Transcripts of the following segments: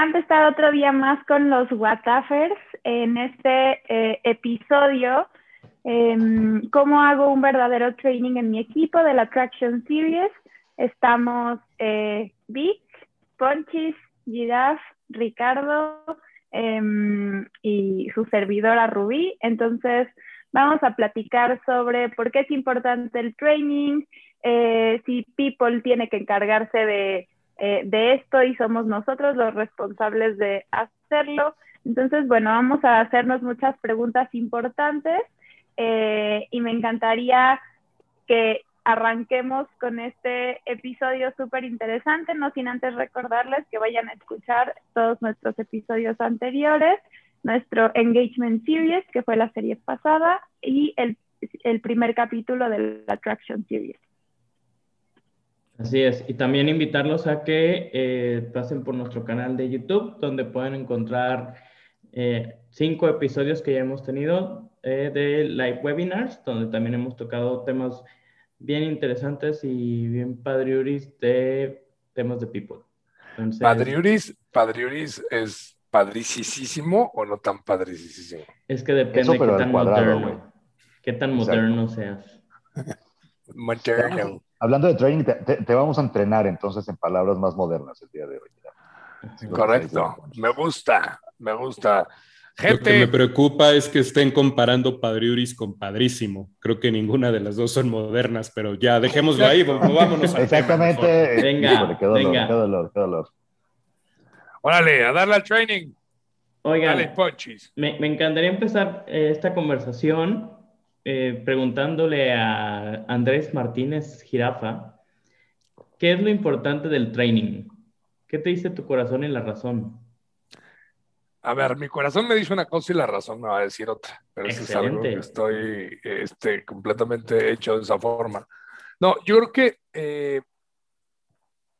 encanta estar otro día más con los Watafers en este eh, episodio. Em, ¿Cómo hago un verdadero training en mi equipo de la Traction Series? Estamos eh, Vic, Ponchis, Giraf, Ricardo em, y su servidora Rubí. Entonces, vamos a platicar sobre por qué es importante el training, eh, si People tiene que encargarse de eh, de esto y somos nosotros los responsables de hacerlo. Entonces, bueno, vamos a hacernos muchas preguntas importantes eh, y me encantaría que arranquemos con este episodio súper interesante, no sin antes recordarles que vayan a escuchar todos nuestros episodios anteriores, nuestro Engagement Series, que fue la serie pasada, y el, el primer capítulo de la Attraction Series. Así es, y también invitarlos a que eh, pasen por nuestro canal de YouTube, donde pueden encontrar eh, cinco episodios que ya hemos tenido eh, de live webinars, donde también hemos tocado temas bien interesantes y bien padriuris de temas de people. padriuris, padriuris es padricísimo o no tan padricísimo. Es que depende de qué tan moderno, qué tan moderno seas. moderno. Hablando de training, te, vamos a entrenar entonces en palabras más modernas el día de hoy. Correcto, me gusta, me gusta. Gente... Lo que me preocupa es que estén comparando Padriuris con Padrísimo. Creo que ninguna de las dos son modernas, pero ya dejémoslo ahí, vámonos. Exactamente. venga, qué dolor, venga. Qué dolor, qué dolor. Órale, a darle al training. Oigan, me, me, encantaría empezar eh, esta conversación eh, preguntándole a Andrés Martínez Girafa, ¿qué es lo importante del training? ¿Qué te dice tu corazón y la razón? A ver, mi corazón me dice una cosa y la razón me va a decir otra, pero eso es algo que estoy este, completamente hecho de esa forma. No, yo creo que eh,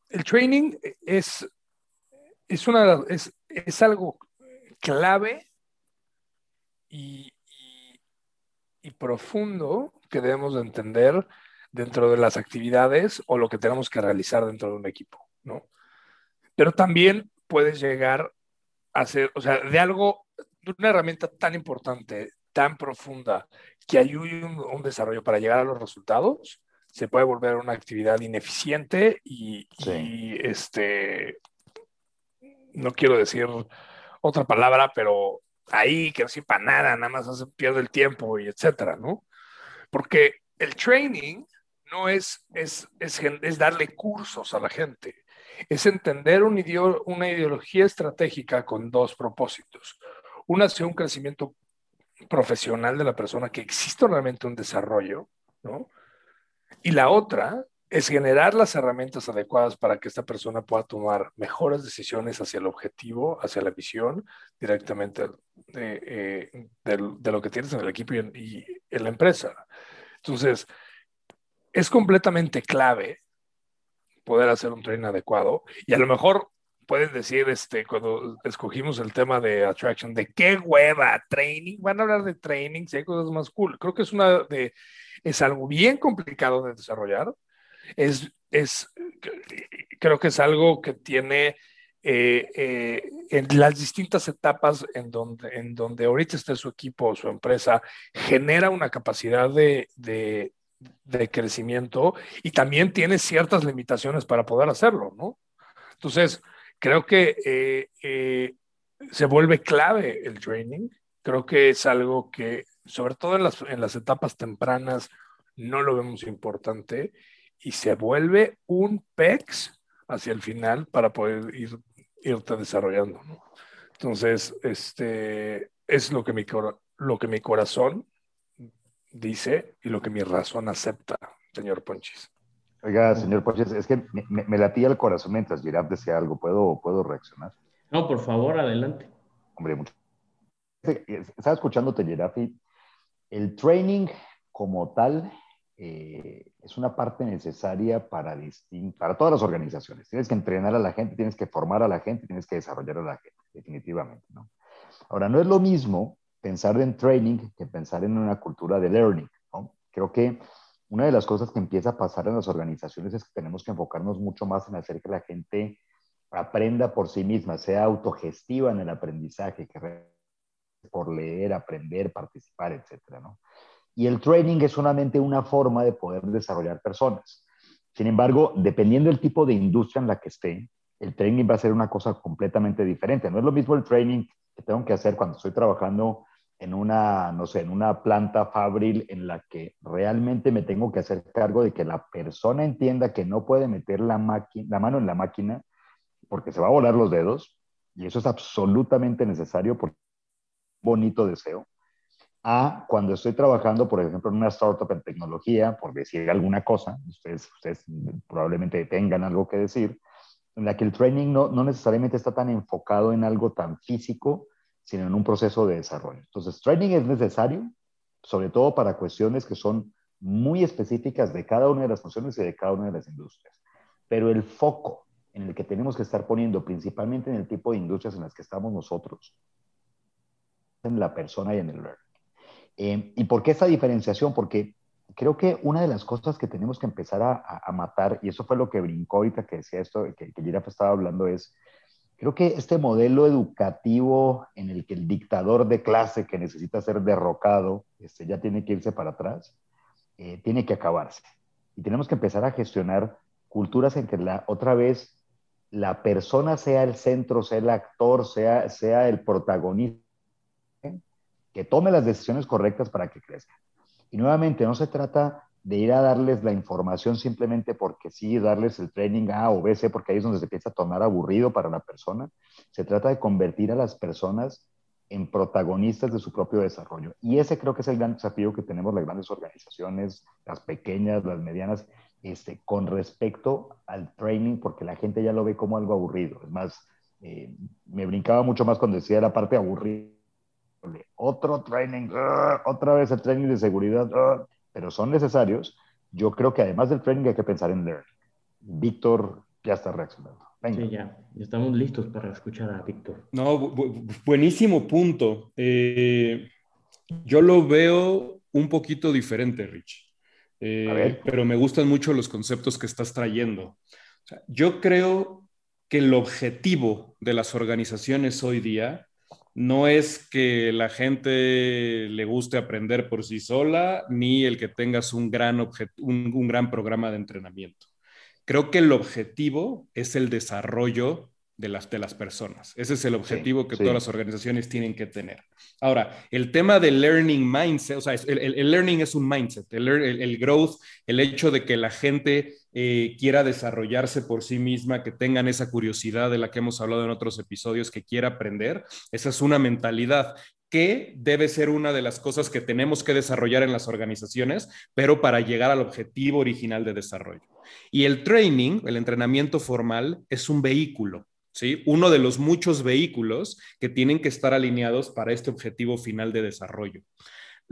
el training es, es, una, es, es algo clave y, y profundo que debemos de entender dentro de las actividades o lo que tenemos que realizar dentro de un equipo, ¿no? Pero también puedes llegar a ser, o sea, de algo, de una herramienta tan importante, tan profunda, que ayude un, un desarrollo para llegar a los resultados, se puede volver una actividad ineficiente y, y este, no quiero decir otra palabra, pero ahí, que no sirve para nada, nada más hace, pierde el tiempo y etcétera, ¿no? Porque el training no es, es, es, es darle cursos a la gente, es entender un una ideología estratégica con dos propósitos. Una hacia un crecimiento profesional de la persona, que existe realmente un desarrollo, ¿no? Y la otra es generar las herramientas adecuadas para que esta persona pueda tomar mejores decisiones hacia el objetivo, hacia la visión, directamente de, eh, lo que tienes en el equipo y en, la empresa. Entonces, es completamente clave poder hacer un training adecuado y a lo mejor pueden decir, este, cuando escogimos el tema de attraction, de qué hueva, training, van a hablar de training, si hay cosas más cool. Creo que es una de, es algo bien complicado de desarrollar, es, es, creo que es algo que tiene eh, eh, en las distintas etapas en donde, en donde ahorita está su equipo o su empresa, genera una capacidad de, de, crecimiento y también tiene ciertas limitaciones para poder hacerlo, ¿no? Entonces, creo que eh, se vuelve clave el training. Creo que es algo que, sobre todo en las, en las etapas tempranas, no lo vemos importante y se vuelve un PEX hacia el final para poder ir, irte desarrollando. ¿no? Entonces, este, es lo que, mi, lo que mi corazón dice y lo que mi razón acepta, señor Ponchis. Oiga, señor Ponchis, es que me, me, latía el corazón mientras Girard decía algo. ¿Puedo, ¿Puedo reaccionar? No, por favor, adelante. Hombre, mucho. Estaba escuchándote, Girard, y el training como tal eh, es una parte necesaria para, para todas las organizaciones. Tienes que entrenar a la gente, tienes que formar a la gente, tienes que desarrollar a la gente, definitivamente. ¿no? Ahora, no es lo mismo pensar en training que pensar en una cultura de learning. ¿no? Creo que una de las cosas que empieza a pasar en las organizaciones es que tenemos que enfocarnos mucho más en hacer que la gente aprenda por sí misma, sea autogestiva en el aprendizaje, que por leer, aprender, participar, etcétera, ¿no? Y el training es solamente una forma de poder desarrollar personas. Sin embargo, dependiendo del tipo de industria en la que esté, el training va a ser una cosa completamente diferente. No es lo mismo el training que tengo que hacer cuando estoy trabajando en una, no sé, en una planta fabril en la que realmente me tengo que hacer cargo de que la persona entienda que no puede meter la, la mano en la máquina porque se va a volar los dedos y eso es absolutamente necesario porque bonito deseo a cuando estoy trabajando, por ejemplo, en una startup en tecnología, por decir alguna cosa, ustedes, ustedes probablemente tengan algo que decir, en la que el training no, no necesariamente está tan enfocado en algo tan físico, sino en un proceso de desarrollo. Entonces, training es necesario, sobre todo para cuestiones que son muy específicas de cada una de las funciones y de cada una de las industrias. Pero el foco en el que tenemos que estar poniendo, principalmente en el tipo de industrias en las que estamos nosotros, en la persona y en el learning. Eh, ¿Y por qué esta diferenciación? Porque creo que una de las cosas que tenemos que empezar a, matar, y eso fue lo que brincó ahorita que decía esto, que, que Giraffe estaba hablando, es, creo que este modelo educativo en el que el dictador de clase que necesita ser derrocado, este, ya tiene que irse para atrás, eh, tiene que acabarse. Y tenemos que empezar a gestionar culturas en que la, otra vez la persona sea el centro, sea el actor, sea, sea el protagonista que tome las decisiones correctas para que crezca. Y nuevamente, no se trata de ir a darles la información simplemente porque sí, darles el training A o B, C, porque ahí es donde se empieza a tornar aburrido para la persona. Se trata de convertir a las personas en protagonistas de su propio desarrollo. Y ese creo que es el gran desafío que tenemos las grandes organizaciones, las pequeñas, las medianas, este, con respecto al training, porque la gente ya lo ve como algo aburrido. Es más, eh, me brincaba mucho más cuando decía la parte aburrida otro training, ah, otra vez el training de seguridad, ah, pero son necesarios. Yo creo que además del training hay que pensar en learning. Víctor ya está reaccionando. Sí, ya, estamos listos para escuchar a Víctor. No, buenísimo punto. Eh, yo lo veo un poquito diferente, Rich. Eh, pero me gustan mucho los conceptos que estás trayendo. yo creo que el objetivo de las organizaciones hoy día no es que la gente le guste aprender por sí sola, ni el que tengas un gran, un, gran programa de entrenamiento. Creo que el objetivo es el desarrollo de las, de las personas. Ese es el objetivo que todas las organizaciones tienen que tener. Ahora, el tema del learning mindset, o sea, el, learning es un mindset, el, growth, el hecho de que la gente eh, quiera desarrollarse por sí misma, que tengan esa curiosidad de la que hemos hablado en otros episodios, que quiera aprender, esa es una mentalidad que debe ser una de las cosas que tenemos que desarrollar en las organizaciones, pero para llegar al objetivo original de desarrollo. Y el training, el entrenamiento formal, es un vehículo. ¿Sí? Uno de los muchos vehículos que tienen que estar alineados para este objetivo final de desarrollo.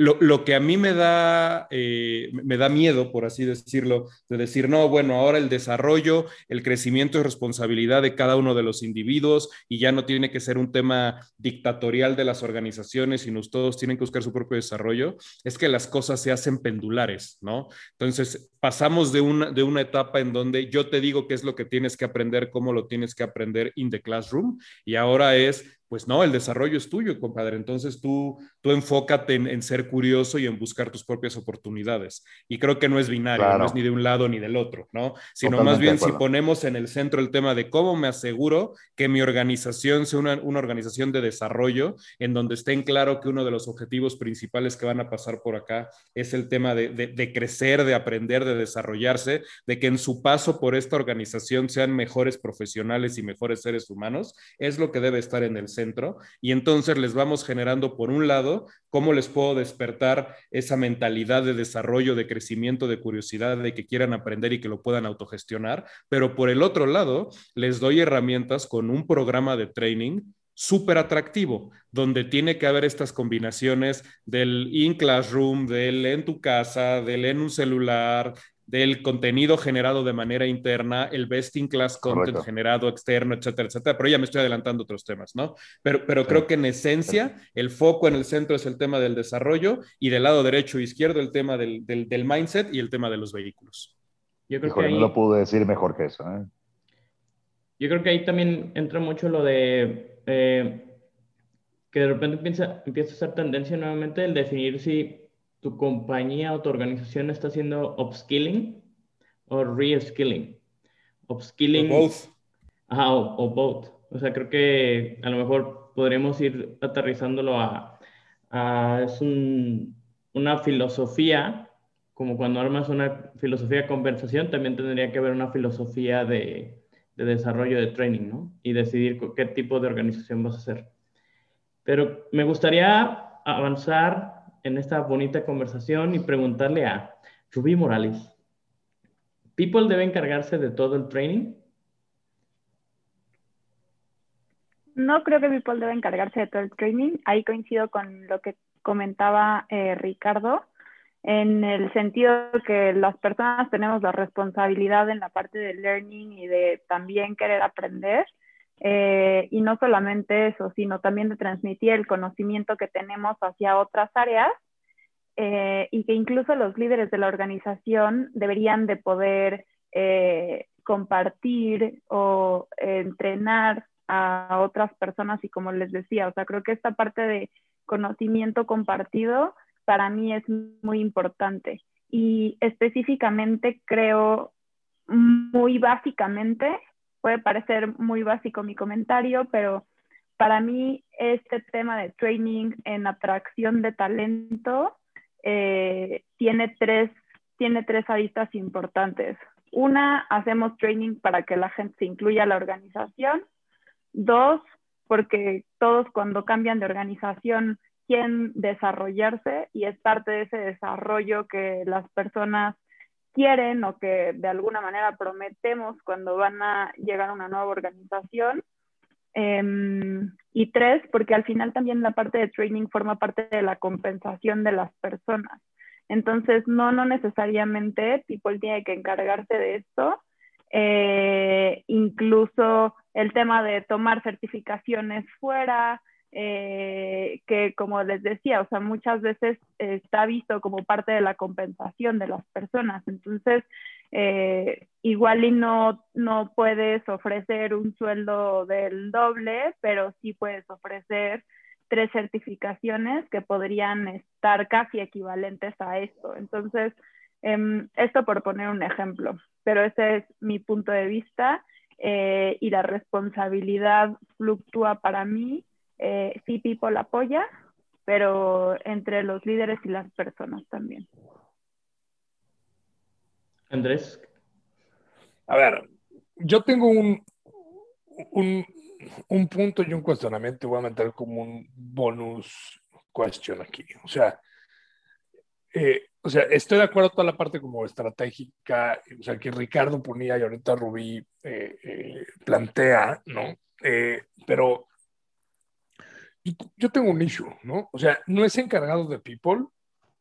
Lo, que a mí me da, eh, me da miedo, por así decirlo, de decir, no, bueno, ahora el desarrollo, el crecimiento es responsabilidad de cada uno de los individuos y ya no tiene que ser un tema dictatorial de las organizaciones, sino todos tienen que buscar su propio desarrollo, es que las cosas se hacen pendulares, ¿no? Entonces, pasamos de una, de una etapa en donde yo te digo qué es lo que tienes que aprender, cómo lo tienes que aprender in the classroom, y ahora es pues no, el desarrollo es tuyo, compadre. Entonces tú, tú enfócate en, ser curioso y en buscar tus propias oportunidades. Y creo que no es binario, no es ni de un lado ni del otro, ¿no? Sino más bien si ponemos en el centro el tema de cómo me aseguro que mi organización sea una, organización de desarrollo en donde esté en claro que uno de los objetivos principales que van a pasar por acá es el tema de, de crecer, de aprender, de desarrollarse, de que en su paso por esta organización sean mejores profesionales y mejores seres humanos, es lo que debe estar en el centro centro y entonces les vamos generando, por un lado, cómo les puedo despertar esa mentalidad de desarrollo, de crecimiento, de curiosidad, de que quieran aprender y que lo puedan autogestionar, pero por el otro lado, les doy herramientas con un programa de training súper atractivo, donde tiene que haber estas combinaciones del in classroom, del en tu casa, del en un celular, del contenido generado de manera interna, el best in class content generado externo, etcétera, etcétera. Pero ya me estoy adelantando otros temas, ¿no? Pero, pero creo que en esencia el foco en el centro es el tema del desarrollo y del lado derecho e izquierdo el tema del, del, mindset y el tema de los vehículos. Yo creo que no lo pude decir mejor que eso. ¿eh? yo creo que ahí también entra mucho lo de eh, que de repente empieza, empieza a ser tendencia nuevamente el definir si tu compañía o tu organización está haciendo upskilling o reskilling. Upskilling. O both. Ajá, o, both. O sea, creo que a lo mejor podríamos ir aterrizándolo a, a es un, una filosofía, como cuando armas una filosofía de conversación, también tendría que haber una filosofía de, de desarrollo de training, ¿no? Y decidir qué tipo de organización vas a hacer. Pero me gustaría avanzar en esta bonita conversación y preguntarle a Rubí Morales. ¿People debe encargarse de todo el training? No creo que People debe encargarse de todo el training. Ahí coincido con lo que comentaba eh, Ricardo, en el sentido que las personas tenemos la responsabilidad en la parte de learning y de también querer aprender. Eh, y no solamente eso, sino también de transmitir el conocimiento que tenemos hacia otras áreas eh, y que incluso los líderes de la organización deberían de poder eh, compartir o entrenar a otras personas. Y como les decía, o sea, creo que esta parte de conocimiento compartido para mí es muy importante. Y específicamente creo muy básicamente, puede parecer muy básico mi comentario, pero para mí este tema de training en atracción de talento eh, tiene, tres, tiene tres aristas importantes. Una, hacemos training para que la gente se incluya a la organización. Dos, porque todos cuando cambian de organización quieren desarrollarse y es parte de ese desarrollo que las personas quieren o que de alguna manera prometemos cuando van a llegar a una nueva organización. Em, y tres, porque al final también la parte de training forma parte de la compensación de las personas. Entonces, no, no necesariamente People tiene que encargarse de esto. Eh, incluso el tema de tomar certificaciones fuera, eh, que como les decía, o sea, muchas veces está visto como parte de la compensación de las personas. Entonces, eh, igual y no, no puedes ofrecer un sueldo del doble, pero sí puedes ofrecer tres certificaciones que podrían estar casi equivalentes a esto. Entonces, em, esto por poner un ejemplo, pero ese es mi punto de vista eh, y la responsabilidad fluctúa para mí. Eh, sí, People apoya, pero entre los líderes y las personas también. Andrés. A ver, yo tengo un, un, punto y un cuestionamiento, voy a meter como un bonus question aquí. O sea, eh, o sea, estoy de acuerdo toda la parte como estratégica, o sea, que Ricardo ponía y ahorita Rubí eh, eh, plantea, ¿no? pero yo tengo un issue, ¿no? O sea, no es encargado de people,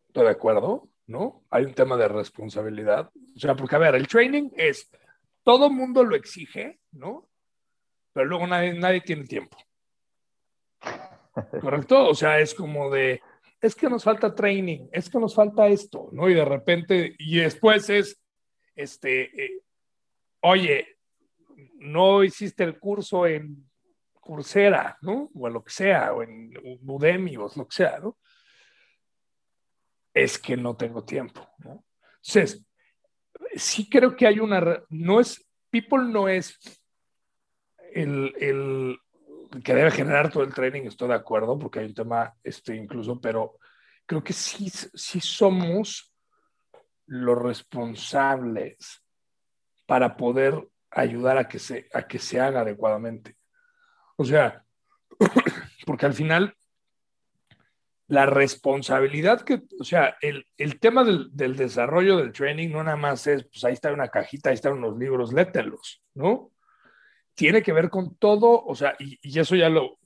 estoy de acuerdo, ¿no? Hay un tema de responsabilidad. O sea, porque, a ver, el training es, todo mundo lo exige, ¿no? Pero luego nadie, nadie tiene tiempo. ¿Correcto? O sea, es como de, es que nos falta training, es que nos falta esto, ¿no? Y de repente, y después es, este, eh, oye, no hiciste el curso en Coursera, ¿no? O en lo que sea, o en Udemy, o lo que sea, ¿no? es que no tengo tiempo. ¿no? Entonces, sí creo que hay una, no es, people no es el, el, que debe generar todo el training, estoy de acuerdo, porque hay un tema este, incluso, pero creo que sí, sí somos los responsables para poder ayudar a que se, a que se haga adecuadamente. O sea, porque al final la responsabilidad que, o sea, el, el tema del, del, desarrollo del training no nada más es, pues ahí está una cajita, ahí están unos libros, lételos, ¿no? Tiene que ver con todo, o sea, y, eso ya lo,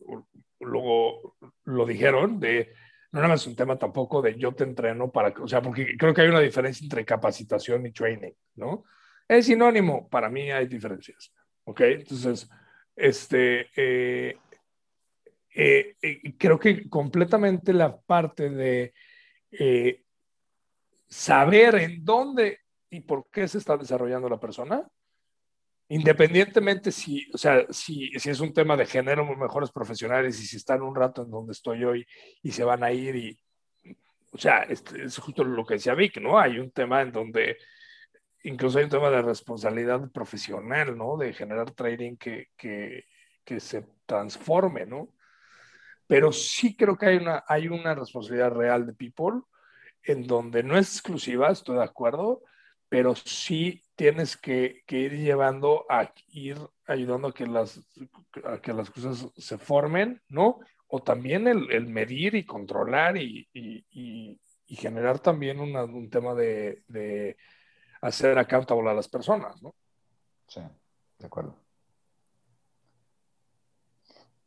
lo, lo, dijeron, de, no nada más es un tema tampoco de yo te entreno para, o sea, porque creo que hay una diferencia entre capacitación y training, ¿no? Es sinónimo, para mí hay diferencias, ¿ok? Entonces, este, eh, eh, eh, creo que completamente la parte de eh, saber en dónde y por qué se está desarrollando la persona independientemente si, o sea, si, si es un tema de género, mejores profesionales y si están un rato en donde estoy hoy y se van a ir y, o sea, es, es justo lo que decía Vic, ¿no? Hay un tema en donde incluso hay un tema de responsabilidad profesional, ¿no? De generar trading que, que, que se transforme, ¿no? Pero sí creo que hay una, hay una responsabilidad real de People en donde no es exclusiva, estoy de acuerdo, pero sí tienes que, que ir llevando a ir ayudando a que las, a que las cosas se formen, ¿no? O también el, el medir y controlar y, y, y, generar también un tema de hacer accountable a las personas, ¿no? Sí, de acuerdo.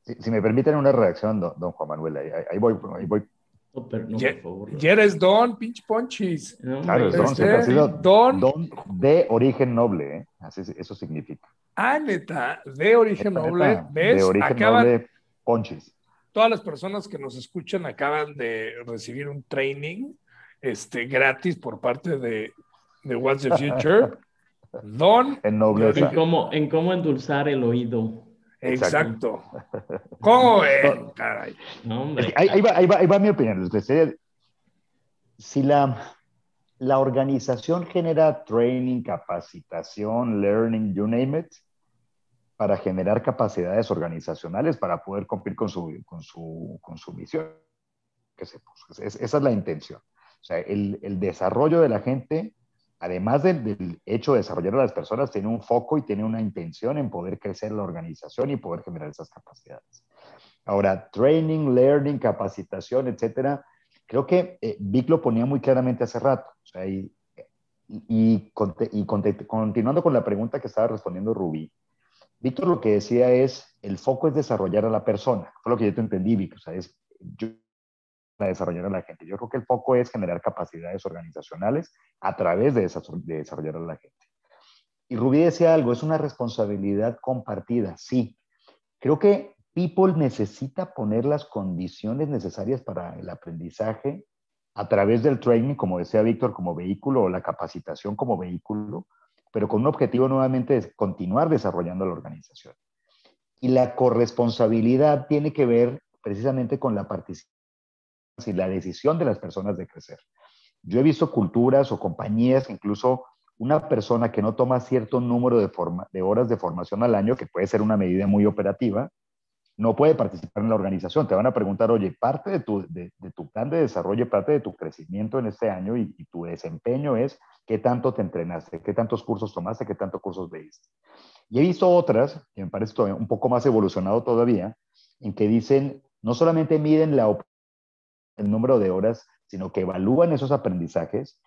Si, si me permiten una reacción, don, don Juan Manuel, ahí, ahí, voy, ahí voy. No, pero no, por favor. Ya eres don, pinche ponchis. No, Claro, es don, Este, siempre ha sido don. don de origen noble, ¿eh? Así, eso significa. Ah, neta, de origen Neta, noble, neta, ¿ves? De origen Acaban, noble, ponchis. todas las personas que nos escuchan acaban de recibir un training este, gratis por parte de, de What's the Future. Don, En nobleza. En cómo, en cómo endulzar el oído. exacto. ¿Cómo ven, caray? No, Es hombre. que ahí, ahí va, ahí, va, ahí va mi opinión. Si la, la organización genera training, capacitación, learning, you name it, para generar capacidades organizacionales para poder cumplir con su, con su, con su misión. Que se puso. Es- esa es la intención. O sea, el, el desarrollo de la gente, además del, del hecho de desarrollar a las personas, tiene un foco y tiene una intención en poder crecer la organización y poder generar esas capacidades. Ahora, training, learning, capacitación, etcétera, creo que eh, Vic lo ponía muy claramente hace rato. O sea, y, y, y continuando con la pregunta que estaba respondiendo Rubí, Víctor lo que decía es, el foco es desarrollar a la persona. Fue lo que yo te entendí, Vic. O sea, es yo, para desarrollar a la gente. Yo creo que el foco es generar capacidades organizacionales a través de desarrollar a la gente. Y Rubí decía algo, es una responsabilidad compartida, sí. Creo que People necesita poner las condiciones necesarias para el aprendizaje a través del training, como decía Víctor, como vehículo o la capacitación como vehículo, pero con un objetivo nuevamente de continuar desarrollando la organización. Y la corresponsabilidad tiene que ver precisamente con la participación y la decisión de las personas de crecer. Yo he visto culturas o compañías incluso una persona que no toma cierto número de, horas de formación al año, que puede ser una medida muy operativa, no puede participar en la organización. Te van a preguntar, oye, parte de tu, plan de desarrollo, parte de tu crecimiento en este año y, tu desempeño es qué tanto te entrenaste, qué tantos cursos tomaste, qué tantos cursos veiste. Y he visto otras, que me parece un poco más evolucionado todavía, en que dicen, no solamente miden la, el número de horas, sino que evalúan esos aprendizajes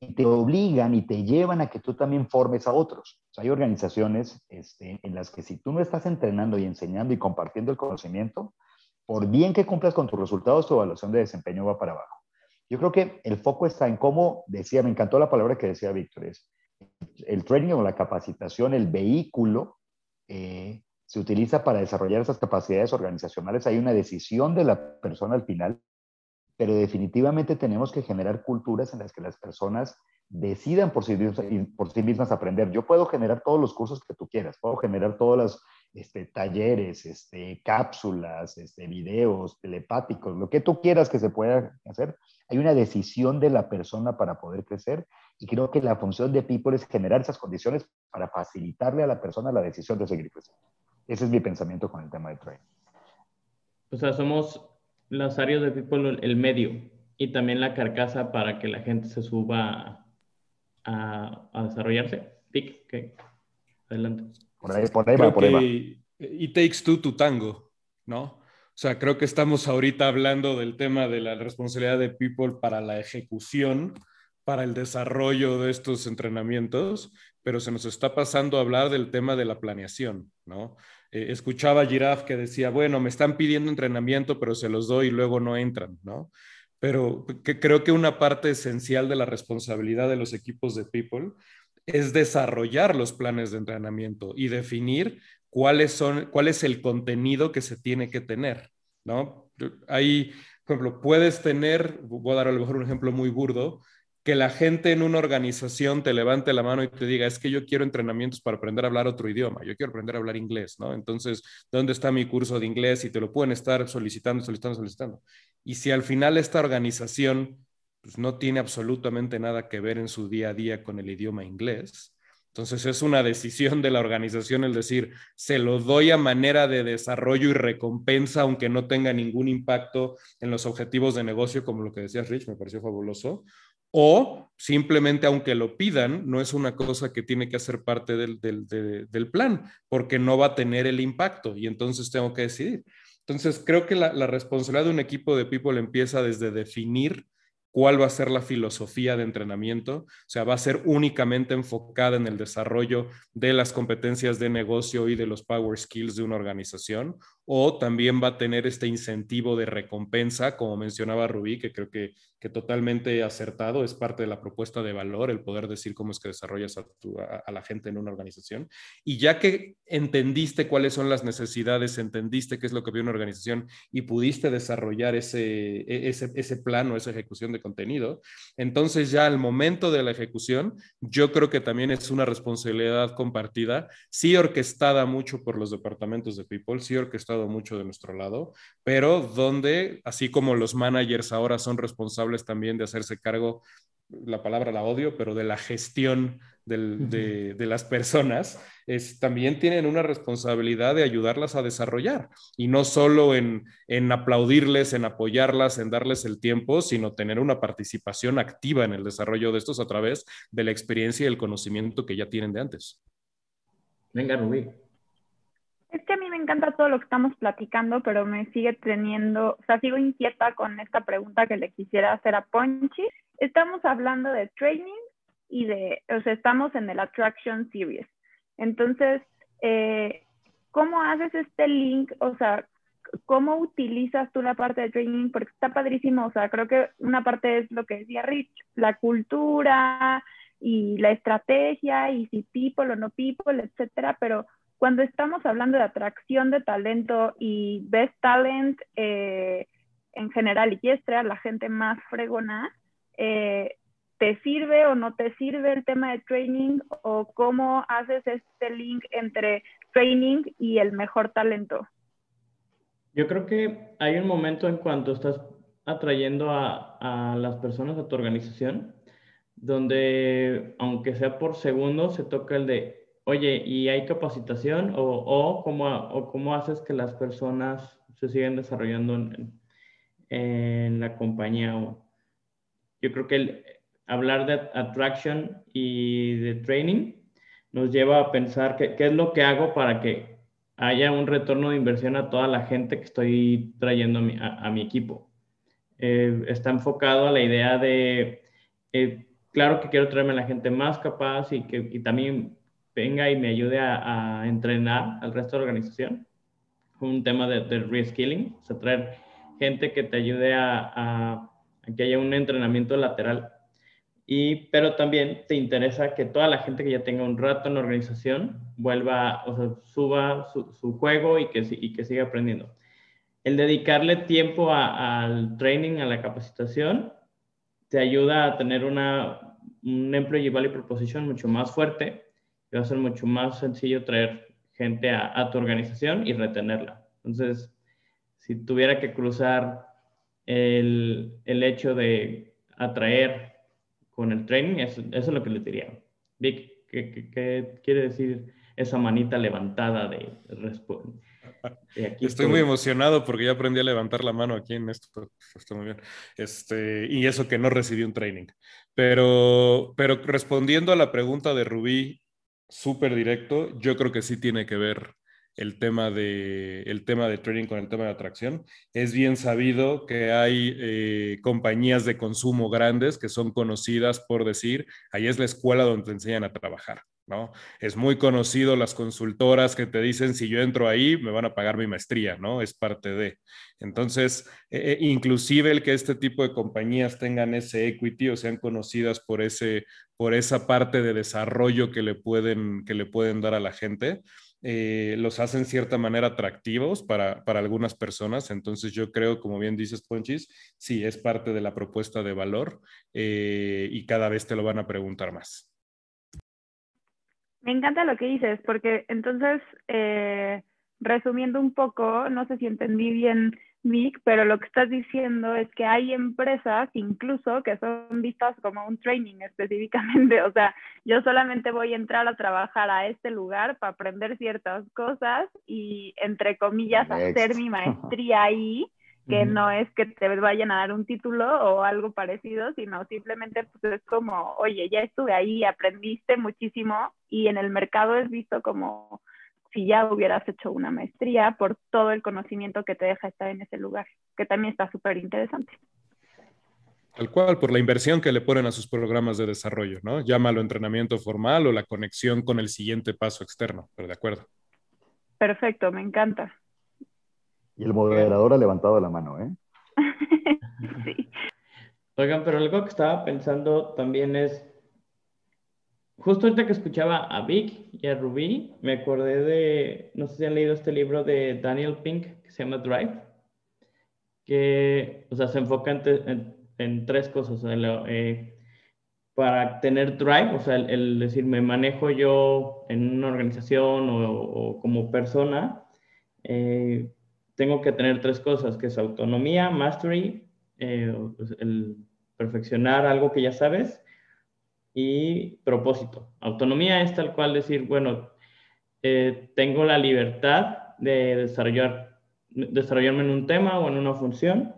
y te obligan y te llevan a que tú también formes a otros. O sea, hay organizaciones este, en las que si tú no estás entrenando y enseñando y compartiendo el conocimiento, por bien que cumplas con tus resultados, tu evaluación de desempeño va para abajo. Yo creo que el foco está en cómo, decía, me encantó la palabra que decía Víctor, es el training o la capacitación, el vehículo, eh, se utiliza para desarrollar esas capacidades organizacionales. Hay una decisión de la persona al final pero definitivamente tenemos que generar culturas en las que las personas decidan por sí, mismas, aprender. Yo puedo generar todos los cursos que tú quieras, puedo generar todos los este, talleres, este, cápsulas, este, videos, telepáticos, lo que tú quieras que se pueda hacer. Hay una decisión de la persona para poder crecer y creo que la función de People es generar esas condiciones para facilitarle a la persona la decisión de seguir creciendo. Ese es mi pensamiento con el tema de training. O sea, somos los áreas de People el medio y también la carcasa para que la gente se suba a, a desarrollarse. Pic, okay. adelante. Por ahí, por ahí va, por ahí va. Y takes two to tango, ¿no? O sea, creo que estamos ahorita hablando del tema de la responsabilidad de People para la ejecución, para el desarrollo de estos entrenamientos, pero se nos está pasando a hablar del tema de la planeación, ¿no? Eh, escuchaba a que decía, bueno, me están pidiendo entrenamiento, pero se los doy y luego no entran, ¿no? Pero que creo que una parte esencial de la responsabilidad de los equipos de People es desarrollar los planes de entrenamiento y definir cuáles son, cuál es el contenido que se tiene que tener, ¿no? Ahí, por ejemplo, puedes tener, voy a dar a lo mejor un ejemplo muy burdo, que la gente en una organización te levante la mano y te diga, es que yo quiero entrenamientos para aprender a hablar otro idioma, yo quiero aprender a hablar inglés, ¿no? Entonces, ¿dónde está mi curso de inglés? Y te lo pueden estar solicitando, solicitando, solicitando. Y si al final esta organización pues, no tiene absolutamente nada que ver en su día a día con el idioma inglés, entonces es una decisión de la organización el decir, se lo doy a manera de desarrollo y recompensa, aunque no tenga ningún impacto en los objetivos de negocio, como lo que decías, Rich, me pareció fabuloso. O simplemente, aunque lo pidan, no es una cosa que tiene que hacer parte del, plan, porque no va a tener el impacto y entonces tengo que decidir. Entonces, creo que la, la responsabilidad de un equipo de people empieza desde definir cuál va a ser la filosofía de entrenamiento. O sea, va a ser únicamente enfocada en el desarrollo de las competencias de negocio y de los power skills de una organización, o también va a tener este incentivo de recompensa, como mencionaba Rubí, que creo que, que totalmente acertado, es parte de la propuesta de valor, el poder decir cómo es que desarrollas a, a, la gente en una organización. Y ya que entendiste cuáles son las necesidades, entendiste qué es lo que ve una organización y pudiste desarrollar ese, e, ese, ese plano, esa ejecución de contenido, entonces ya al momento de la ejecución, yo creo que también es una responsabilidad compartida, sí orquestada mucho por los departamentos de People, sí orquestada mucho de nuestro lado, pero donde, así como los managers ahora son responsables también de hacerse cargo, la palabra la odio, pero de la gestión de, las personas, es, también tienen una responsabilidad de ayudarlas a desarrollar y no solo en, en aplaudirles, en apoyarlas, en darles el tiempo, sino tener una participación activa en el desarrollo de estos a través de la experiencia y el conocimiento que ya tienen de antes. Venga, Rubí. Es que a mí encanta todo lo que estamos platicando, pero me sigue teniendo, o sea, sigo inquieta con esta pregunta que le quisiera hacer a Ponchi. Estamos hablando de training y de, o sea, estamos en el Attraction Series. Entonces, eh, ¿cómo haces este link? O sea, ¿cómo utilizas tú la parte de training? Porque está padrísimo, o sea, creo que una parte es lo que decía Rich, la cultura y la estrategia y si people o no people, etcétera, pero cuando estamos hablando de atracción de talento y best talent eh, en general y quieres traer a la gente más fregona, eh, ¿te sirve o no te sirve el tema de training o cómo haces este link entre training y el mejor talento? Yo creo que hay un momento en cuanto estás atrayendo a, a las personas a tu organización, donde aunque sea por segundo, se toca el de oye, ¿y hay capacitación o, o, cómo, o cómo haces que las personas se sigan desarrollando en, en la compañía? Yo creo que el, hablar de attraction y de training nos lleva a pensar qué, es lo que hago para que haya un retorno de inversión a toda la gente que estoy trayendo a mi, a, mi equipo. Eh, está enfocado a la idea de, eh, claro que quiero traerme a la gente más capaz y que y también venga y me ayude a, entrenar al resto de la organización. Un tema de, de reskilling, o sea, traer gente que te ayude a, a, que haya un entrenamiento lateral. Y, pero también te interesa que toda la gente que ya tenga un rato en la organización vuelva, o sea, suba su, su juego y que, y que siga aprendiendo. El dedicarle tiempo al training, a la capacitación, te ayuda a tener una, un employee value proposition mucho más fuerte va a ser mucho más sencillo traer gente a, tu organización y retenerla. Entonces, si tuviera que cruzar el, hecho de atraer con el training, eso, es lo que le diría. Vic, ¿qué, quiere decir esa manita levantada de, Aquí estoy muy emocionado porque ya aprendí a levantar la mano aquí en esto. Está muy bien. Este, y eso que no recibí un training. Pero, pero respondiendo a la pregunta de Rubí súper directo, yo creo que sí tiene que ver el tema, de, el tema de trading con el tema de atracción. Es bien sabido que hay eh, compañías de consumo grandes que son conocidas por decir, ahí es la escuela donde te enseñan a trabajar. ¿no? Es muy conocido las consultoras que te dicen, si yo entro ahí, me van a pagar mi maestría, ¿no? Es parte de. Entonces, eh, eh, inclusive el que este tipo de compañías tengan ese equity o sean conocidas por, ese, por esa parte de desarrollo que le pueden, que le pueden dar a la gente, eh, los hace en cierta manera atractivos para, algunas personas. Entonces yo creo, como bien dices, Ponchis, sí, es parte de la propuesta de valor eh, y cada vez te lo van a preguntar más. Me encanta lo que dices, porque entonces, eh, resumiendo un poco, no sé si entendí bien Vic, pero lo que estás diciendo es que hay empresas incluso que son vistas como un training específicamente. O sea, yo solamente voy a entrar a trabajar a este lugar para aprender ciertas cosas y, entre comillas, hacer mi maestría ahí, que no es que te vayan a dar un título o algo parecido, sino simplemente pues es como, oye, ya estuve ahí, aprendiste muchísimo y en el mercado es visto como si ya hubieras hecho una maestría por todo el conocimiento que te deja estar en ese lugar, que también está súper interesante. Tal cual, por la inversión que le ponen a sus programas de desarrollo, ¿no? Llámalo entrenamiento formal o la conexión con el siguiente paso externo, pero de acuerdo. Perfecto, me encanta. Y el moderador ha levantado la mano, ¿eh? sí. Oigan, pero algo que estaba pensando también es, Justo ahorita que escuchaba a Vic y a Ruby, me acordé de, no sé si han leído este libro de Daniel Pink que se llama Drive, que, o sea, se enfoca en, tres cosas. Eh, para tener drive, o sea, el, decir, me manejo yo en una organización o, como persona, eh, tengo que tener tres cosas, que es autonomía, mastery, eh, pues, el perfeccionar algo que ya sabes, y propósito. Autonomía es tal cual decir, bueno, eh, tengo la libertad de desarrollar, desarrollarme en un tema o en una función.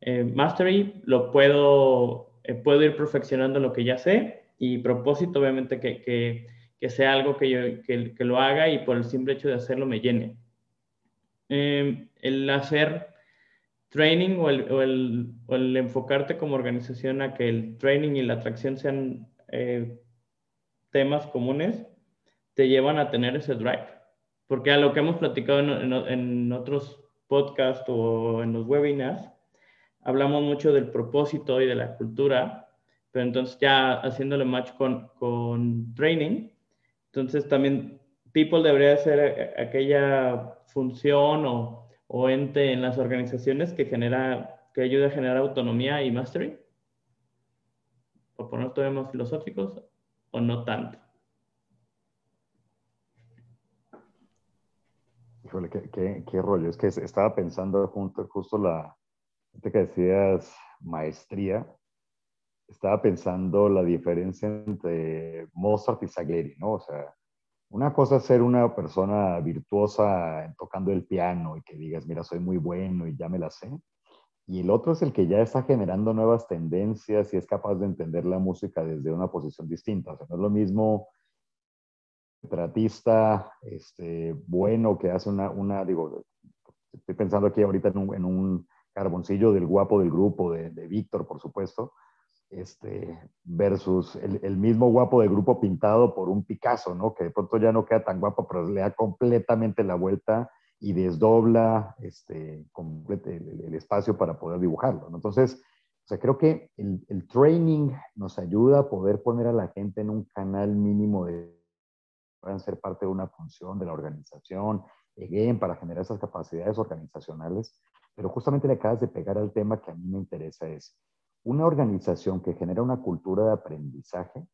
Eh, mastery lo puedo, eh, puedo ir perfeccionando lo que ya sé y propósito obviamente que, que, que sea algo que, yo, que, que, lo haga y por el simple hecho de hacerlo me llene. el hacer training o el, o, el, o el enfocarte como organización a que el training y la atracción sean eh, temas comunes te llevan a tener ese drive. Porque a lo que hemos platicado en, otros podcasts o en los webinars, hablamos mucho del propósito y de la cultura, pero entonces ya haciéndole match con, con training, entonces también people debería ser aquella función o, o ente en las organizaciones que genera, que ayude a generar autonomía y mastery por poner todavía más filosóficos, o no tanto? Híjole, qué, qué, rollo. Es que estaba pensando junto, justo la, que decías maestría, estaba pensando la diferencia entre Mozart y Salieri, ¿no? O sea, una cosa es ser una persona virtuosa tocando el piano y que digas, mira, soy muy bueno y ya me la sé y el otro es el que ya está generando nuevas tendencias y es capaz de entender la música desde una posición distinta. O sea, no es lo mismo tratista este, bueno que hace una, una, digo, estoy pensando aquí ahorita en un, en un carboncillo del guapo del grupo, de, de Víctor, por supuesto, este, versus el, el, mismo guapo del grupo pintado por un Picasso, ¿no? Que de pronto ya no queda tan guapo, pero le da completamente la vuelta y desdobla este, el, espacio para poder dibujarlo. Entonces, o sea, creo que el, el, training nos ayuda a poder poner a la gente en un canal mínimo de puedan ser parte de una función de la organización, again, para generar esas capacidades organizacionales. Pero justamente le acabas de pegar al tema que a mí me interesa es una organización que genera una cultura de aprendizaje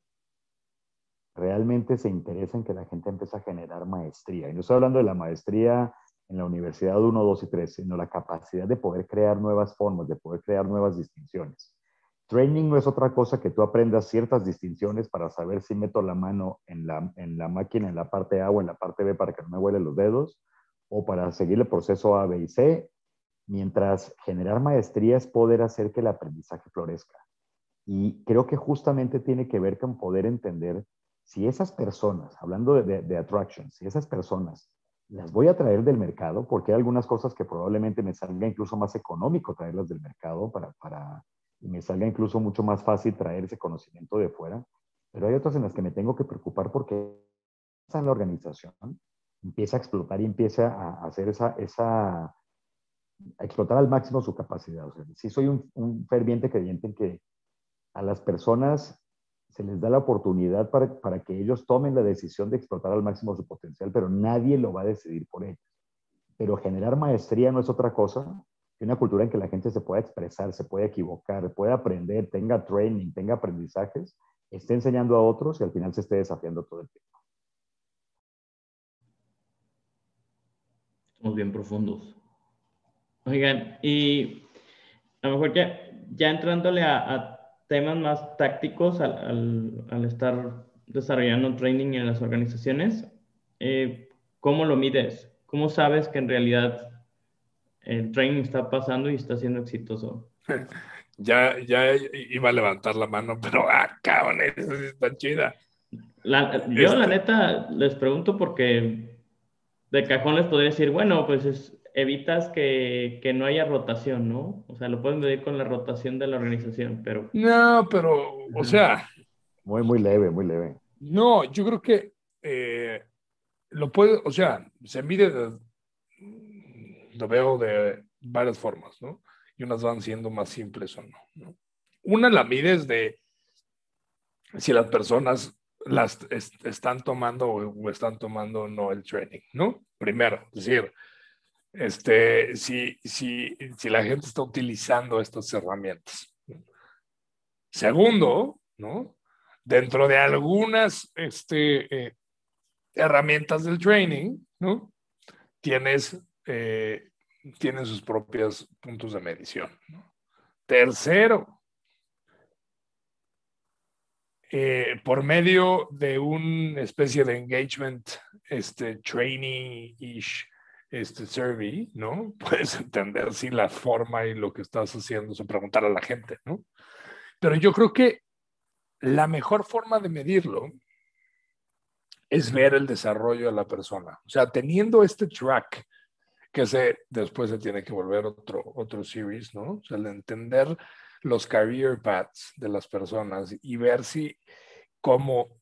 realmente se interesa en que la gente empiece a generar maestría. Y no estoy hablando de la maestría en la Universidad 1, 2 y 3, sino la capacidad de poder crear nuevas formas, de poder crear nuevas distinciones. Training no es otra cosa que tú aprendas ciertas distinciones para saber si meto la mano en la, en la máquina en la parte A o en la parte B para que no me huelen los dedos, o para seguir el proceso A, B y C, mientras generar maestría es poder hacer que el aprendizaje florezca. Y creo que justamente tiene que ver con poder entender si esas personas, hablando de, de, de attraction, si esas personas las voy a traer del mercado porque hay algunas cosas que probablemente me salga incluso más económico traerlas del mercado para, para, y me salga incluso mucho más fácil traer ese conocimiento de fuera. Pero hay otras en las que me tengo que preocupar porque en la organización empieza a explotar y empieza a hacer esa, esa a explotar al máximo su capacidad. O sea, sí soy un, un ferviente creyente en que a las personas se les da la oportunidad para, para, que ellos tomen la decisión de explotar al máximo su potencial, pero nadie lo va a decidir por ellos. Pero generar maestría no es otra cosa que una cultura en que la gente se pueda expresar, se pueda equivocar, pueda aprender, tenga training, tenga aprendizajes, esté enseñando a otros y al final se esté desafiando todo el tiempo. Somos bien profundos. Oigan, y a lo mejor ya, ya entrándole a, temas más tácticos al, al, estar desarrollando training en las organizaciones, eh, ¿cómo lo mides? ¿Cómo sabes que en realidad el training está pasando y está siendo exitoso? Ya, ya iba a levantar la mano, pero ah, cabrón, eso está chida. yo, la este neta, les pregunto porque de cajón les podría decir, bueno, pues es, evitas que, que, no haya rotación, ¿no? O sea, lo pueden medir con la rotación de la organización, pero... No, pero, o sea... Muy, muy leve, muy leve. No, yo creo que eh, lo puede, o sea, se mide, lo veo de varias formas, ¿no? Y unas van siendo más simples o no, ¿no? Una la mides de si las personas las están tomando o están tomando no el training, ¿no? Primero, es decir, este, si, si, si la gente está utilizando estas herramientas. Segundo, ¿no? Dentro de algunas este, eh, herramientas del training, ¿no? Tienes, eh, sus propios puntos de medición. Tercero, eh, por medio de una especie de engagement, este, training-ish, este survey, ¿no? Puedes entender si la forma y lo que estás haciendo es preguntar a la gente, ¿no? Pero yo creo que la mejor forma de medirlo es ver el desarrollo de la persona. O sea, teniendo este track, que se, después se tiene que volver otro, otro series, ¿no? O sea, el entender los career paths de las personas y ver si, como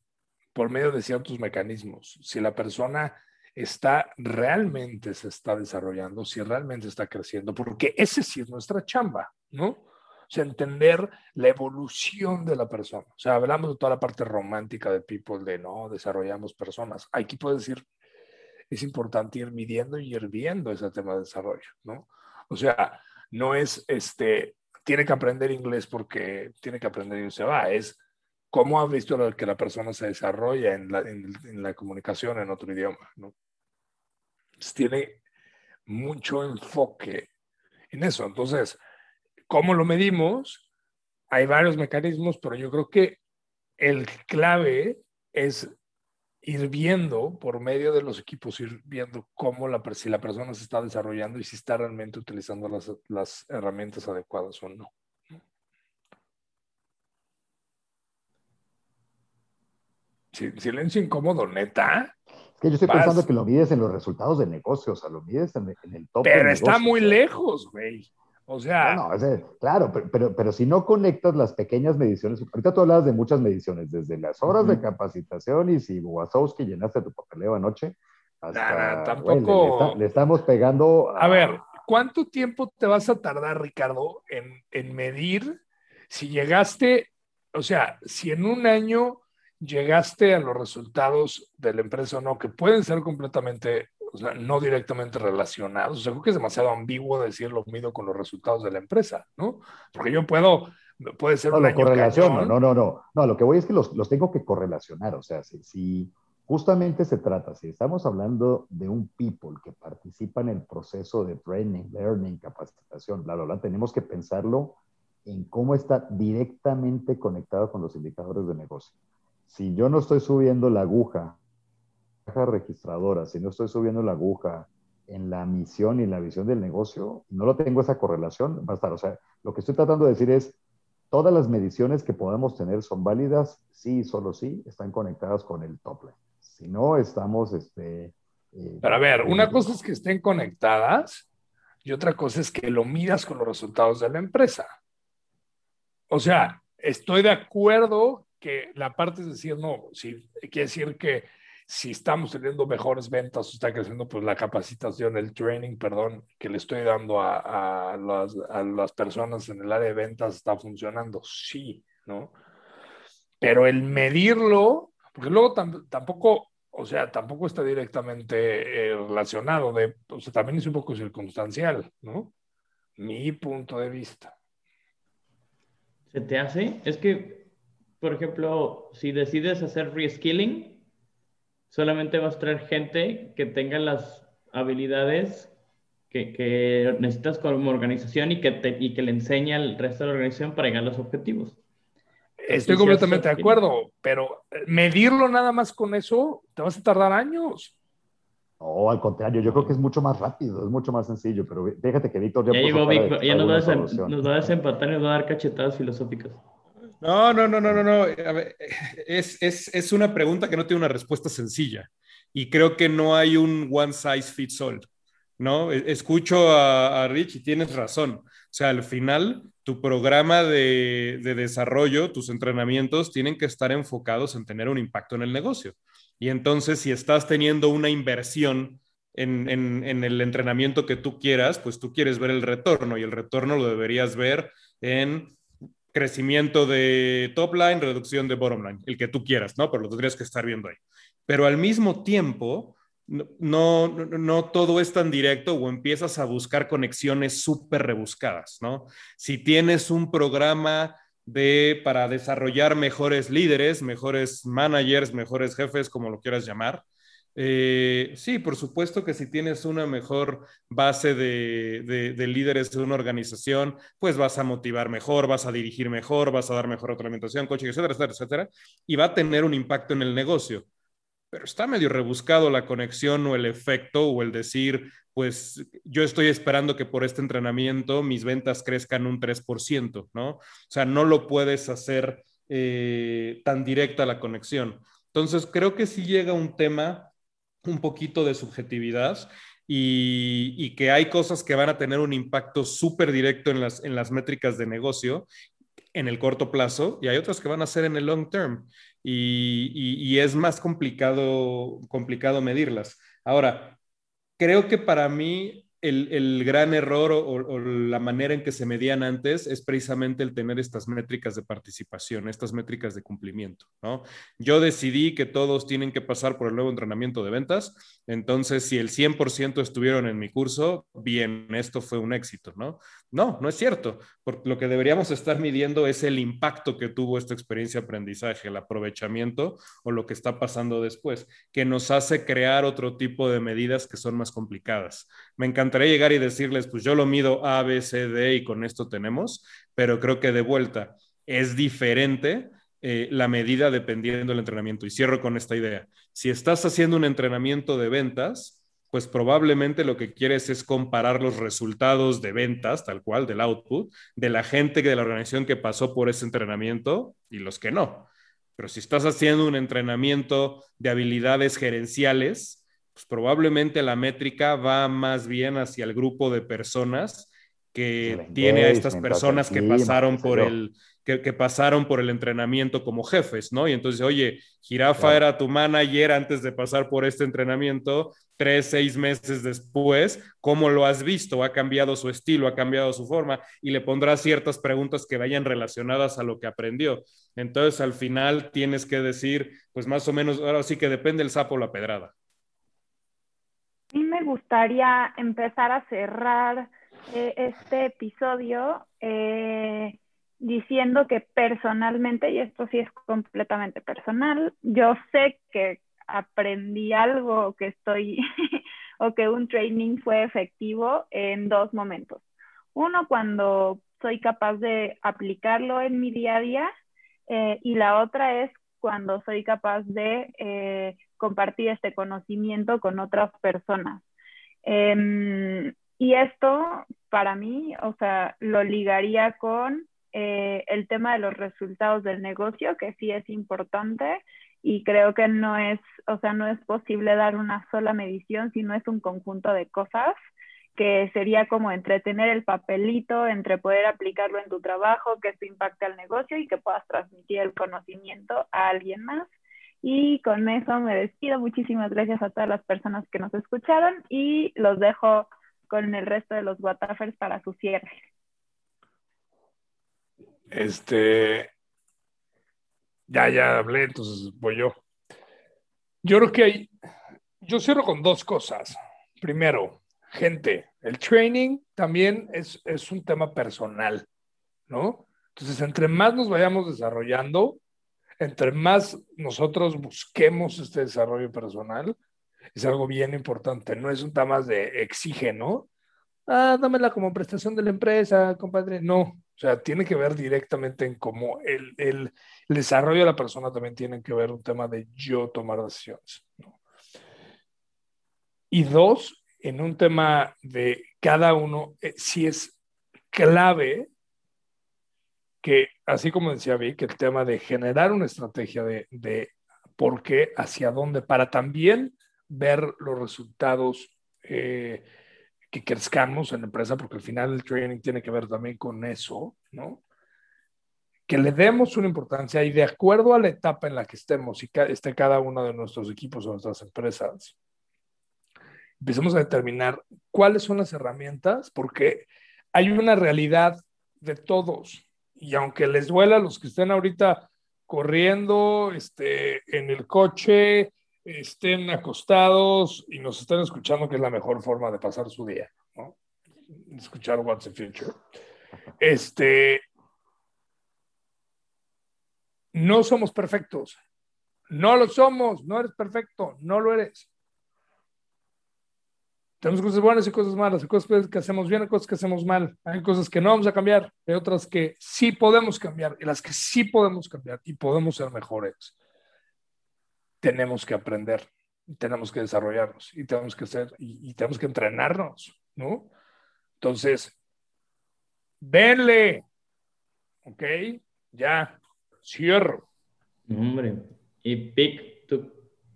por medio de ciertos mecanismos, si la persona está realmente se está desarrollando, si realmente está creciendo, porque ese sí es nuestra chamba, ¿no? O sea, entender la evolución de la persona. O sea, hablamos de toda la parte romántica de people, de no, desarrollamos personas. Aquí puedo decir, es importante ir midiendo y ir viendo ese tema de desarrollo, ¿no? O sea, no es, este, tiene que aprender inglés porque tiene que aprender y se va, es cómo ha visto que la persona se desarrolla en la, en la comunicación en otro idioma, ¿no? Tiene mucho enfoque en eso. Entonces, ¿cómo lo medimos? Hay varios mecanismos, pero yo creo que el clave es ir viendo por medio de los equipos, ir viendo cómo la, si la persona se está desarrollando y si está realmente utilizando las, las herramientas adecuadas o no. Silencio incómodo, neta. Es que yo estoy pensando que lo mides en los resultados de negocio, o sea, lo mides en, el top. Pero está muy lejos, güey. O sea. No, claro, pero, pero, si no conectas las pequeñas mediciones, ahorita tú hablabas de muchas mediciones, desde las horas de capacitación y si Wazowski llenaste tu papeleo anoche, hasta. tampoco. le, estamos pegando. A... ver, ¿cuánto tiempo te vas a tardar, Ricardo, en, en medir si llegaste, o sea, si en un año llegaste a los resultados de la empresa o no, que pueden ser completamente, o sea, no directamente relacionados. O sea, creo que es demasiado ambiguo decir lo mido con los resultados de la empresa, ¿no? Porque yo puedo, puede ser no, lo correlaciono, no, no, no. No, lo que voy es que los, los tengo que correlacionar. O sea, si, si justamente se trata, si estamos hablando de un people que participa en el proceso de training, learning, capacitación, bla, bla, bla, tenemos que pensarlo en cómo está directamente conectado con los indicadores de negocio si yo no estoy subiendo la aguja, caja registradora, si no estoy subiendo la aguja en la misión y la visión del negocio, no lo tengo esa correlación, va a estar. O sea, lo que estoy tratando de decir es, todas las mediciones que podemos tener son válidas, sí, solo sí, están conectadas con el top line. Si no, estamos, este... Eh, Pero a ver, una cosa es que estén conectadas y otra cosa es que lo miras con los resultados de la empresa. O sea, estoy de acuerdo que la parte es decir, no, si, quiere decir que si estamos teniendo mejores ventas, está creciendo pues la capacitación, el training, perdón, que le estoy dando a, a, las, a las personas en el área de ventas está funcionando, sí, ¿no? pero el medirlo, porque luego tampoco, o sea, tampoco está directamente eh, relacionado, de, o sea, también es un poco circunstancial, ¿no? Mi punto de vista. ¿Se te hace? Es que, por ejemplo, si decides hacer reskilling, solamente vas a traer gente que tenga las habilidades que, necesitas como organización y que, te, y que le enseña al resto de la organización para llegar a los objetivos. Estoy completamente de acuerdo, pero medirlo nada más con eso, te vas a tardar años. No, al contrario, yo creo que es mucho más rápido, es mucho más sencillo, pero fíjate que Víctor ya, ya llegó Víctor, ya nos va, a nos va, a desempatar y nos va a dar cachetadas filosóficas. No, no, no, no, no, no. es, es, es, una pregunta que no tiene una respuesta sencilla y creo que no hay un one size fits all. ¿no? E, escucho a, Rich y tienes razón. O sea, al final, tu programa de, desarrollo, tus entrenamientos tienen que estar enfocados en tener un impacto en el negocio. Y entonces, si estás teniendo una inversión en, en, el entrenamiento que tú quieras, pues tú quieres ver el retorno y el retorno lo deberías ver en crecimiento de top line, reducción de bottom line, el que tú quieras, ¿no? Pero lo tendrías que estar viendo ahí. Pero al mismo tiempo, no, no, todo es tan directo o empiezas a buscar conexiones súper rebuscadas, ¿no? Si tienes un programa de, para desarrollar mejores líderes, mejores managers, mejores jefes, como lo quieras llamar, eh, sí, por supuesto que si tienes una mejor base de, de, líderes de una organización, pues vas a motivar mejor, vas a dirigir mejor, vas a dar mejor alimentación, coaching, etcétera, etcétera, etcétera, y va a tener un impacto en el negocio pero está medio rebuscado la conexión o el efecto o el decir, pues yo estoy esperando que por este entrenamiento mis ventas crezcan un 3%, ¿no? O sea, no lo puedes hacer eh, tan directa la conexión. Entonces, creo que sí llega un tema un poquito de subjetividad y, y, que hay cosas que van a tener un impacto súper directo en las, en las métricas de negocio en el corto plazo y hay otras que van a ser en el long term y, es más complicado, complicado medirlas. Ahora, creo que para mí el, gran error o, la manera en que se medían antes es precisamente el tener estas métricas de participación, estas métricas de cumplimiento, ¿no? Yo decidí que todos tienen que pasar por el nuevo entrenamiento de ventas, entonces si el 100% estuvieron en mi curso, bien, esto fue un éxito, ¿no? No, no es cierto, porque lo que deberíamos estar midiendo es el impacto que tuvo esta experiencia de aprendizaje, el aprovechamiento o lo que está pasando después, que nos hace crear otro tipo de medidas que son más complicadas. Me encantaría llegar y decirles, pues yo lo mido A, B, C, D y con esto tenemos, pero creo que de vuelta es diferente eh, la medida dependiendo del entrenamiento. Y cierro con esta idea. Si estás haciendo un entrenamiento de ventas, pues probablemente lo que quieres es comparar los resultados de ventas, tal cual, del output, de la gente de la organización que pasó por ese entrenamiento y los que no. Pero si estás haciendo un entrenamiento de habilidades gerenciales, pues probablemente la métrica va más bien hacia el grupo de personas que tiene a estas personas que pasaron por el que, pasaron por el entrenamiento como jefes, ¿no? Y entonces, oye, Jirafa era tu manager antes de pasar por este entrenamiento, tres, seis meses después, ¿cómo lo has visto? ¿Ha cambiado su estilo? ¿Ha cambiado su forma? Y le pondrás ciertas preguntas que vayan relacionadas a lo que aprendió. Entonces, al final tienes que decir, pues más o menos, ahora sí que depende el sapo o la pedrada mí me gustaría empezar a cerrar eh, este episodio eh, diciendo que personalmente, y esto sí es completamente personal, yo sé que aprendí algo que estoy o que un training fue efectivo en dos momentos. Uno, cuando soy capaz de aplicarlo en mi día a día eh, y la otra es cuando soy capaz de compartir este conocimiento con otras personas. Em, y esto, para mí, o sea, lo ligaría con eh, el tema de los resultados del negocio, que sí es importante y creo que no es, o sea, no es posible dar una sola medición, sino es un conjunto de cosas que sería como entretener el papelito entre poder aplicarlo en tu trabajo, que esto impacte al negocio y que puedas transmitir el conocimiento a alguien más. Y con eso me despido. Muchísimas gracias a todas las personas que nos escucharon y los dejo con el resto de los Watafers para su cierre. Este, Ya, ya hablé, entonces voy yo. Yo creo que hay, yo cierro con dos cosas. Primero, gente, el training también es, es un tema personal, ¿no? Entonces, entre más nos vayamos desarrollando, entre más nosotros busquemos este desarrollo personal, es algo bien importante, no es un tema de exige, ¿no? Ah, dámela como prestación de la empresa, compadre. No, o sea, tiene que ver directamente en cómo el, el, desarrollo de la persona también tiene que ver un tema de yo tomar decisiones. Y dos, en un tema de cada uno, eh, si es clave que, así como decía Vic, el tema de generar una estrategia de, de por qué, hacia dónde, para también ver los resultados eh, que crezcamos en la empresa, porque al final el training tiene que ver también con eso, ¿no? Que le demos una importancia y de acuerdo a la etapa en la que estemos y esté cada uno de nuestros equipos o nuestras empresas, empecemos a determinar cuáles son las herramientas, porque hay una realidad de todos. Y aunque les duela a los que estén ahorita corriendo este, en el coche, estén acostados y nos estén escuchando, que es la mejor forma de pasar su día, ¿no? Escuchar What's the Future. Este, no somos perfectos. No lo somos, no eres perfecto, no lo eres. Tenemos cosas buenas y cosas malas, hay cosas que hacemos bien, hay cosas que hacemos mal, hay cosas que no vamos a cambiar, hay otras que sí podemos cambiar, y las que sí podemos cambiar y podemos ser mejores tenemos que aprender, tenemos que desarrollarnos y tenemos que ser y, tenemos que entrenarnos, ¿no? Entonces, venle, ¿ok? Ya, cierro. Hombre, y Pic,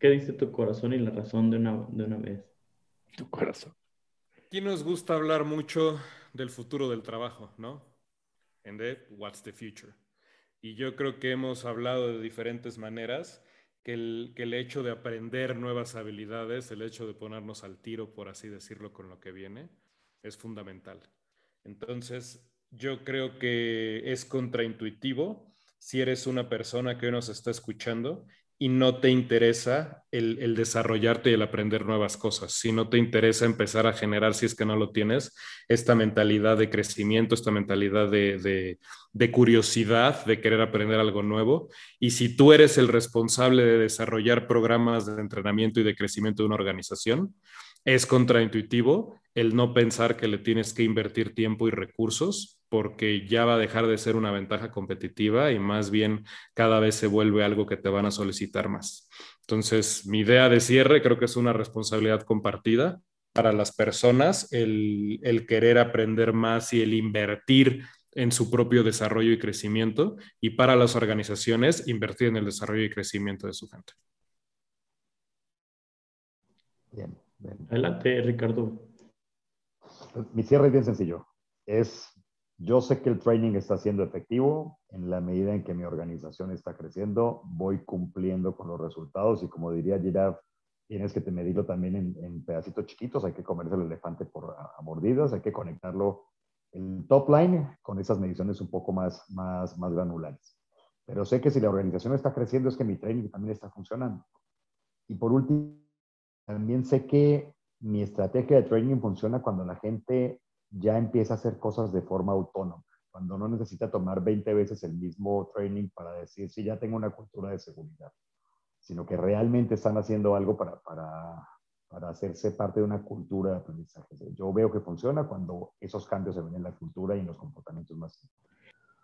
¿qué dice tu corazón y la razón de una, de una vez? Tu corazón. Aquí nos gusta hablar mucho del futuro del trabajo, ¿no? En de What's the Future. Y yo creo que hemos hablado de diferentes maneras que el, que el hecho de aprender nuevas habilidades, el hecho de ponernos al tiro, por así decirlo, con lo que viene, es fundamental. Entonces, yo creo que es contraintuitivo si eres una persona que hoy nos está escuchando y no te interesa el, desarrollarte y el aprender nuevas cosas, si no te interesa empezar a generar, si es que no lo tienes, esta mentalidad de crecimiento, esta mentalidad de, de curiosidad, de querer aprender algo nuevo, y si tú eres el responsable de desarrollar programas de entrenamiento y de crecimiento de una organización, es contraintuitivo el no pensar que le tienes que invertir tiempo y recursos porque ya va a dejar de ser una ventaja competitiva y más bien cada vez se vuelve algo que te van a solicitar más. Entonces, mi idea de cierre creo que es una responsabilidad compartida para las personas, el, querer aprender más y el invertir en su propio desarrollo y crecimiento y para las organizaciones invertir en el desarrollo y crecimiento de su gente. Bien, Adelante, Ricardo. Mi cierre es bien sencillo. Es yo sé que el training está siendo efectivo en la medida en que mi organización está creciendo, voy cumpliendo con los resultados y como diría Giraffe, tienes que medirlo también en, pedacitos chiquitos, hay que comerse el elefante por a, mordidas, hay que conectarlo el top line con esas mediciones un poco más, más, más granulares. Pero sé que si la organización está creciendo es que mi training también está funcionando. Y por último, también sé que mi estrategia de training funciona cuando la gente ya empieza a hacer cosas de forma autónoma, cuando no necesita tomar 20 veces el mismo training para decir si ya tengo una cultura de seguridad, sino que realmente están haciendo algo para, para, para hacerse parte de una cultura de aprendizaje. Yo veo que funciona cuando esos cambios se ven en la cultura y en los comportamientos más.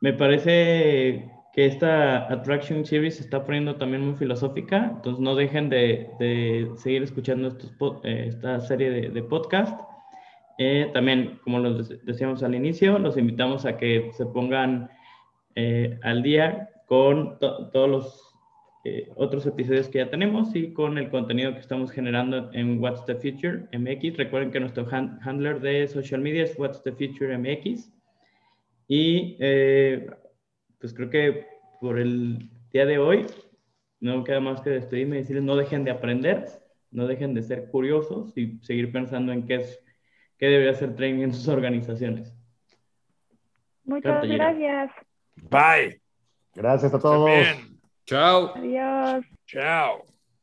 Me parece que esta Attraction Series se está poniendo también muy filosófica, entonces no dejen de, de seguir escuchando estos, eh, esta serie de, de podcast eh, también, como lo decíamos al inicio, los invitamos a que se pongan eh, al día con todos los eh, otros episodios que ya tenemos y con el contenido que estamos generando en What's the Future MX. Recuerden que nuestro handler de social media es What's the Future MX. Y pues creo que por el día de hoy no queda más que despedirme y decirles no dejen de aprender, no dejen de ser curiosos y seguir pensando en qué es ¿Qué debería hacer training en sus organizaciones. Muchas gracias. Bye. Gracias a todos. Chao. Adiós. Chao.